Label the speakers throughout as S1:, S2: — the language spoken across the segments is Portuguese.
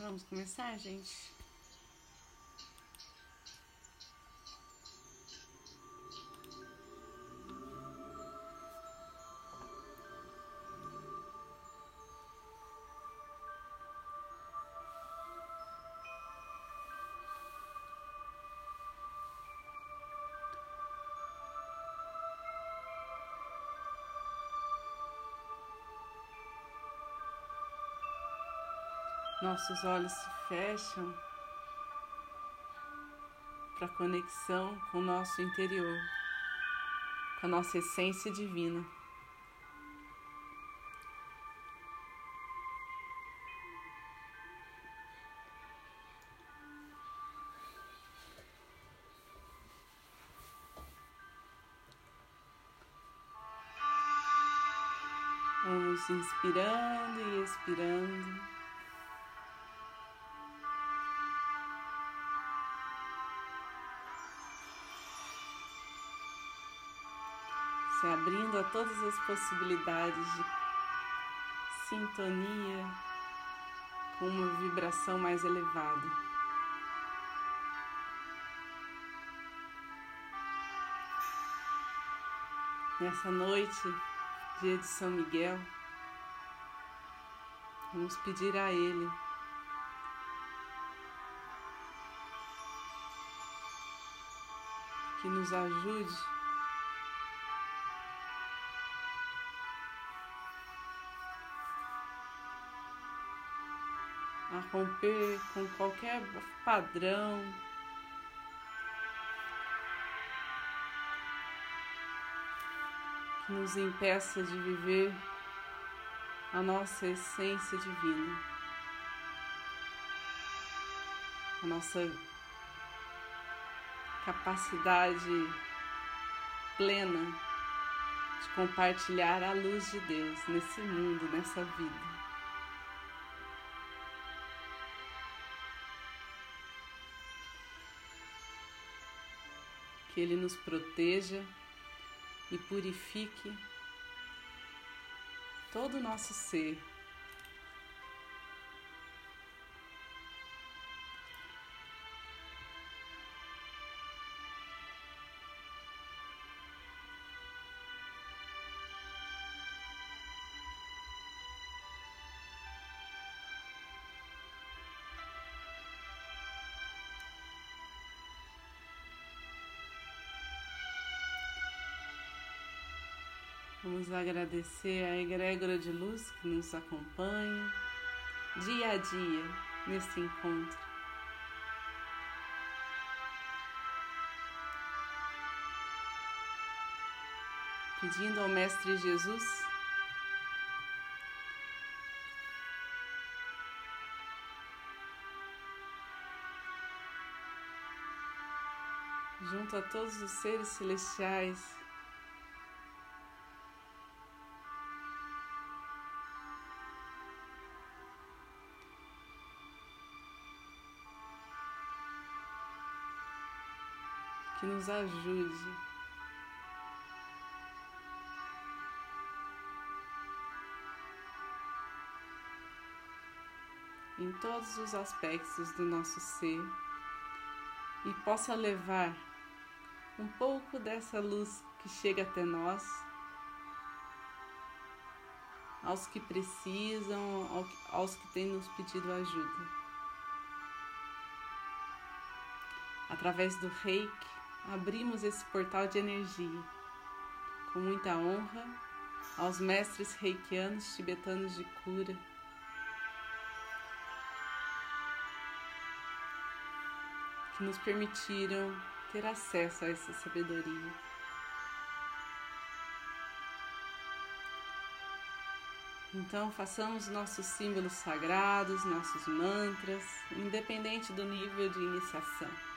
S1: Vamos começar, gente? Nossos olhos se fecham para conexão com o nosso interior, com a nossa essência divina. Vamos inspirando e expirando. Se abrindo a todas as possibilidades de sintonia com uma vibração mais elevada. Nessa noite, dia de São Miguel, vamos pedir a Ele que nos ajude romper com qualquer padrão. Que nos impeça de viver a nossa essência divina, a nossa capacidade plena de compartilhar a luz de Deus nesse mundo, nessa vida. Que Ele nos proteja e purifique todo o nosso ser Vamos agradecer a egrégora de luz que nos acompanha dia a dia nesse encontro. Pedindo ao Mestre Jesus junto a todos os seres celestiais nos ajude. Em todos os aspectos do nosso ser e possa levar um pouco dessa luz que chega até nós aos que precisam, aos que têm nos pedido ajuda. Através do reiki, abrimos esse portal de energia. Com muita honra aos mestres reikianos tibetanos de cura. Que nos permitiram ter acesso a essa sabedoria. Então, façamos nossos símbolos sagrados, nossos mantras, independente do nível de iniciação.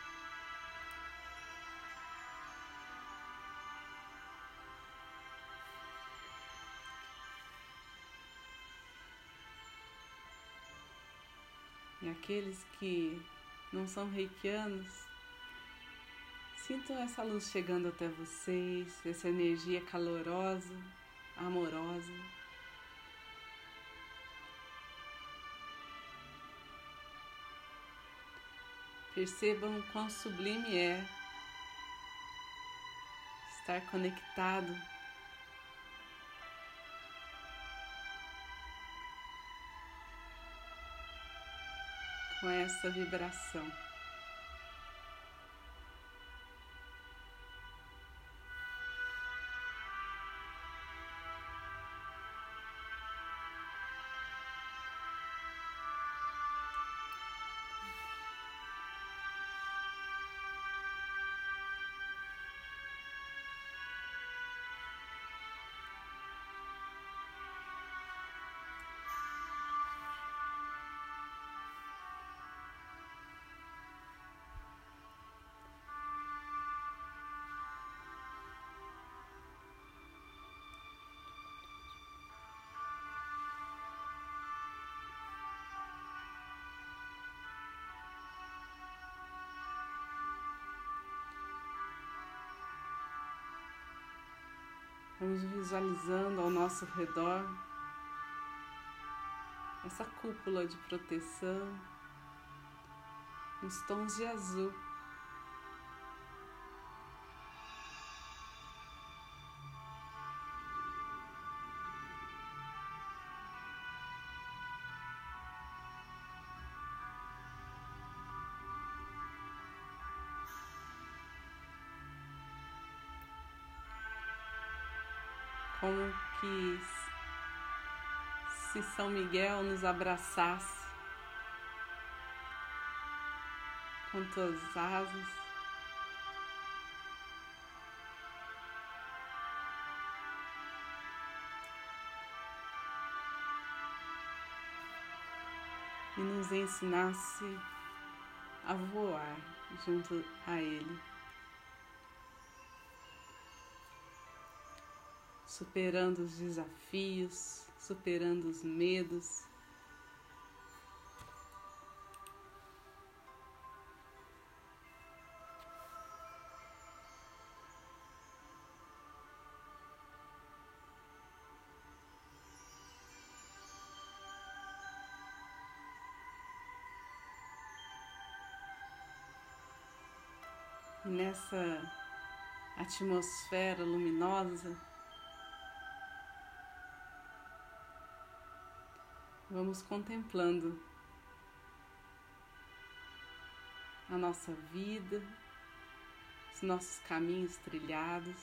S1: Aqueles que não são reikianos, sintam essa luz chegando até vocês, essa energia calorosa, amorosa. Percebam quão sublime é estar conectado com essa vibração. Vamos visualizando ao nosso redor essa cúpula de proteção nos tons de azul. Como que se São Miguel nos abraçasse com tuas asas. E nos ensinasse a voar junto a Ele. Superando os desafios, superando os medos. Nessa atmosfera luminosa, vamos contemplando a nossa vida, os nossos caminhos trilhados,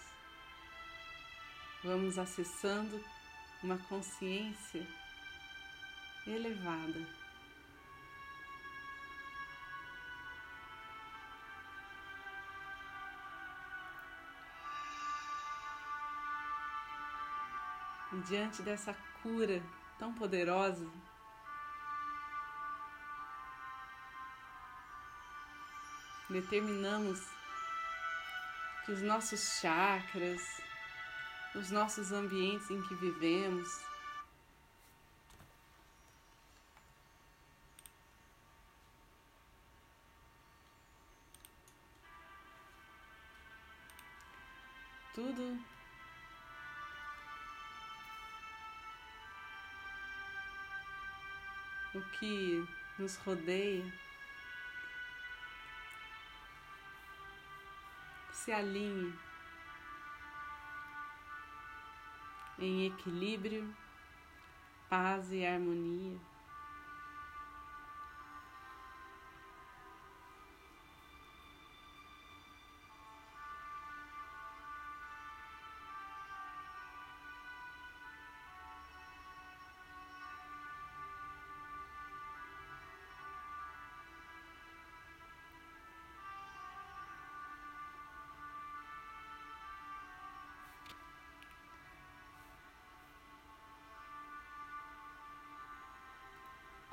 S1: vamos acessando uma consciência elevada. E diante dessa cura tão poderosa. Determinamos que os nossos chakras, os nossos ambientes em que vivemos, tudo o que nos rodeia se alinhe em equilíbrio, paz e harmonia.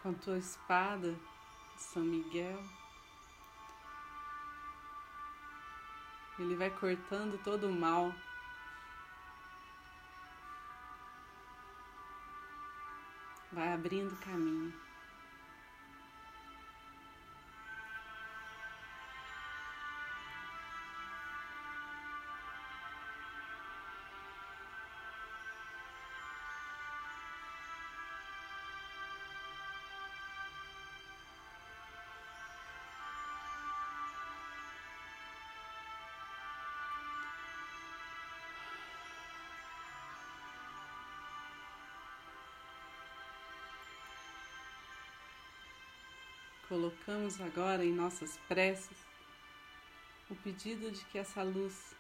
S1: Com a tua espada de São Miguel. Ele vai cortando todo o mal. Vai abrindo caminho. Colocamos agora em nossas preces o pedido de que essa luz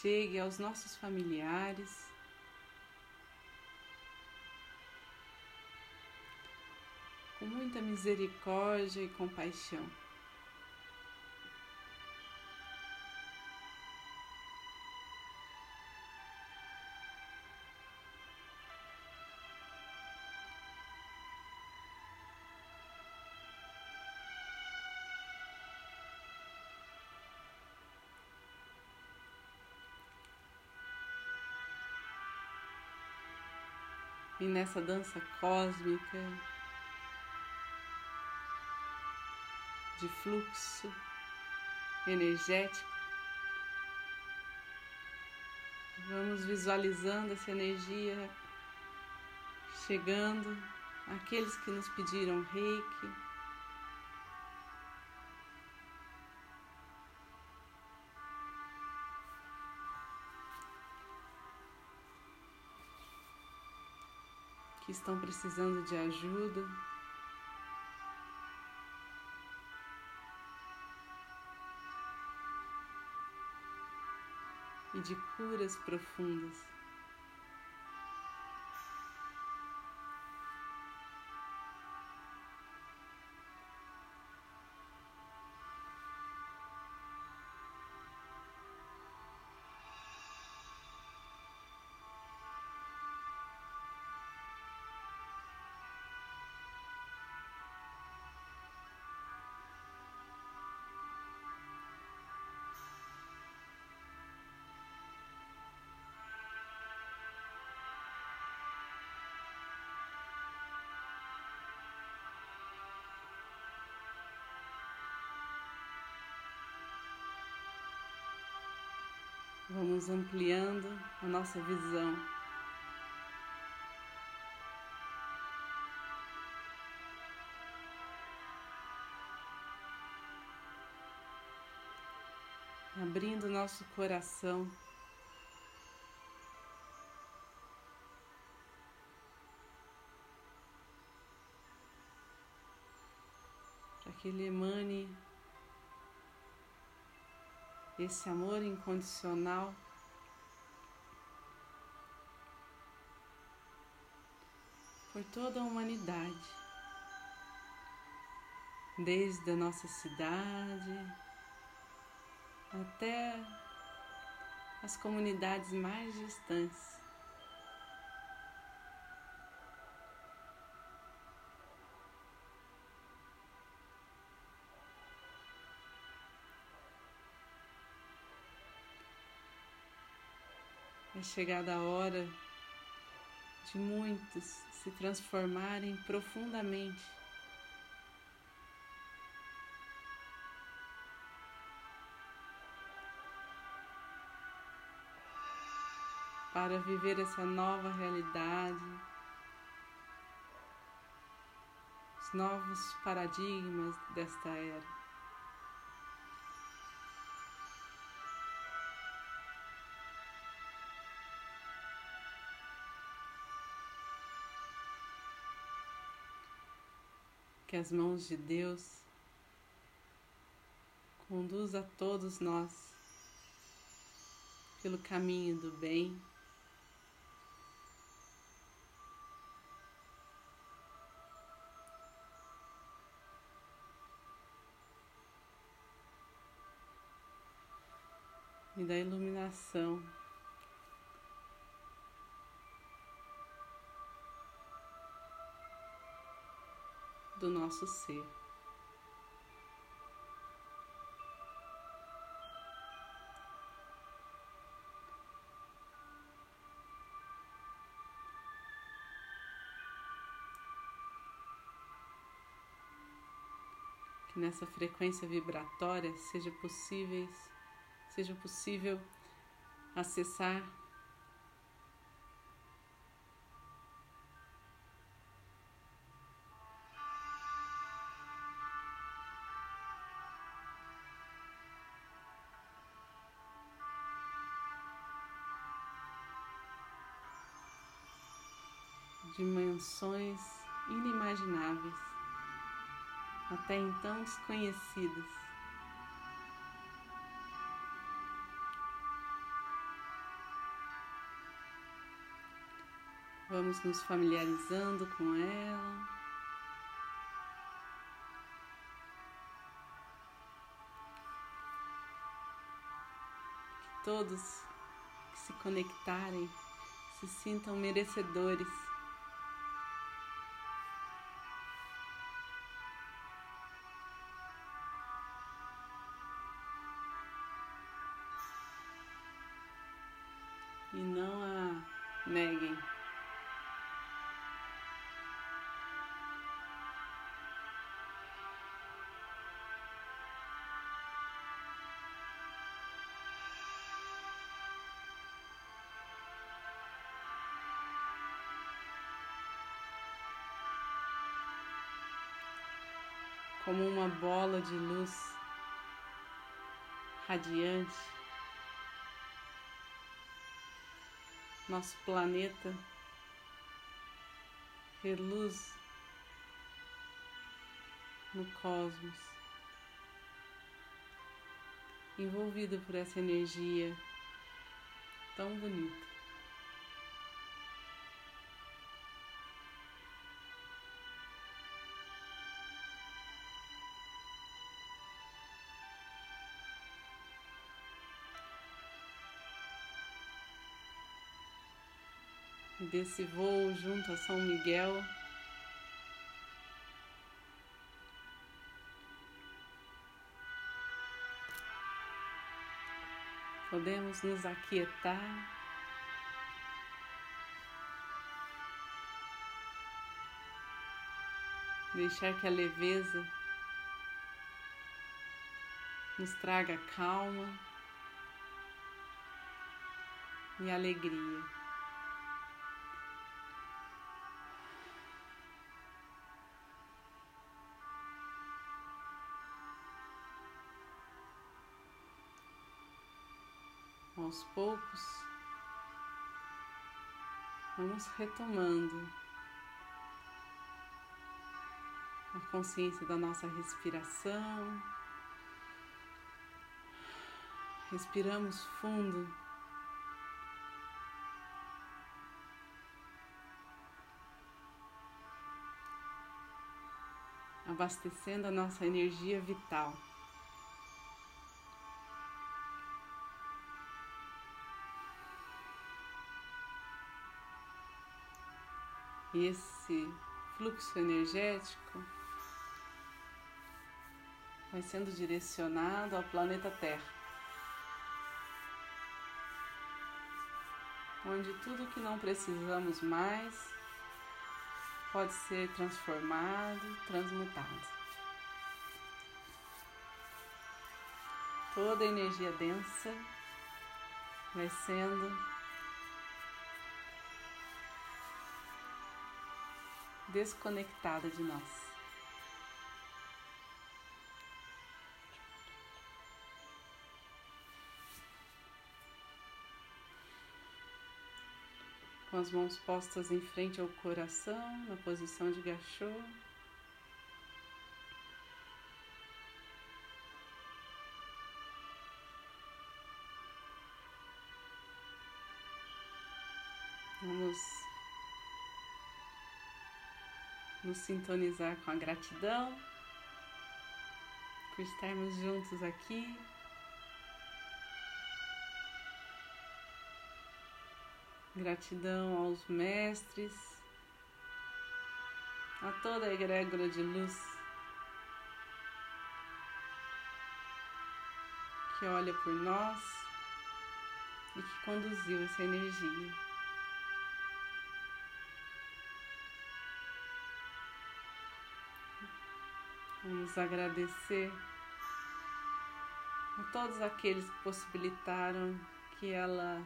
S1: chegue aos nossos familiares, com muita misericórdia e compaixão. E nessa dança cósmica de fluxo energético, vamos visualizando essa energia chegando àqueles que nos pediram reiki. Que estão precisando de ajuda. E de curas profundas. Vamos ampliando a nossa visão. Abrindo nosso coração. Para que ele emane esse amor incondicional. Por toda a humanidade, desde a nossa cidade até as comunidades mais distantes. Chegada a hora de muitos se transformarem profundamente. Para viver essa nova realidade, os novos paradigmas desta era. Que as mãos de Deus conduza a todos nós pelo caminho do bem. E da iluminação. Do nosso ser. Que nessa frequência vibratória seja possível, seja possível acessar dimensões inimagináveis, até então desconhecidas. Vamos nos familiarizando com ela. Que todos que se conectarem se sintam merecedores Como uma bola de luz radiante nosso planeta reluz no cosmos, envolvido por essa energia tão bonita. Desse voo junto a São Miguel. Podemos nos aquietar. Deixar que a leveza nos traga calma e alegria. Aos poucos, vamos retomando a consciência da nossa respiração. Respiramos fundo. Abastecendo a nossa energia vital. Esse fluxo energético vai sendo direcionado ao planeta Terra, onde tudo que não precisamos mais pode ser transformado, transmutado. Toda energia densa vai sendo desconectada de nós. Com as mãos postas em frente ao coração, na posição de gachô. Nos sintonizar com a gratidão por estarmos juntos aqui. Gratidão aos mestres, a toda a egrégora de luz que olha por nós e que conduziu essa energia. Vamos agradecer a todos aqueles que possibilitaram que ela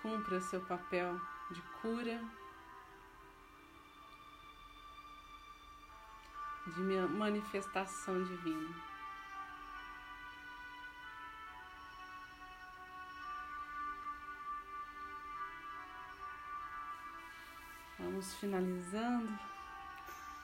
S1: cumpra seu papel de cura, de manifestação divina. Vamos finalizando,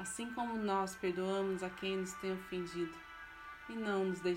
S1: assim como nós perdoamos a quem nos tem ofendido, e não nos deixe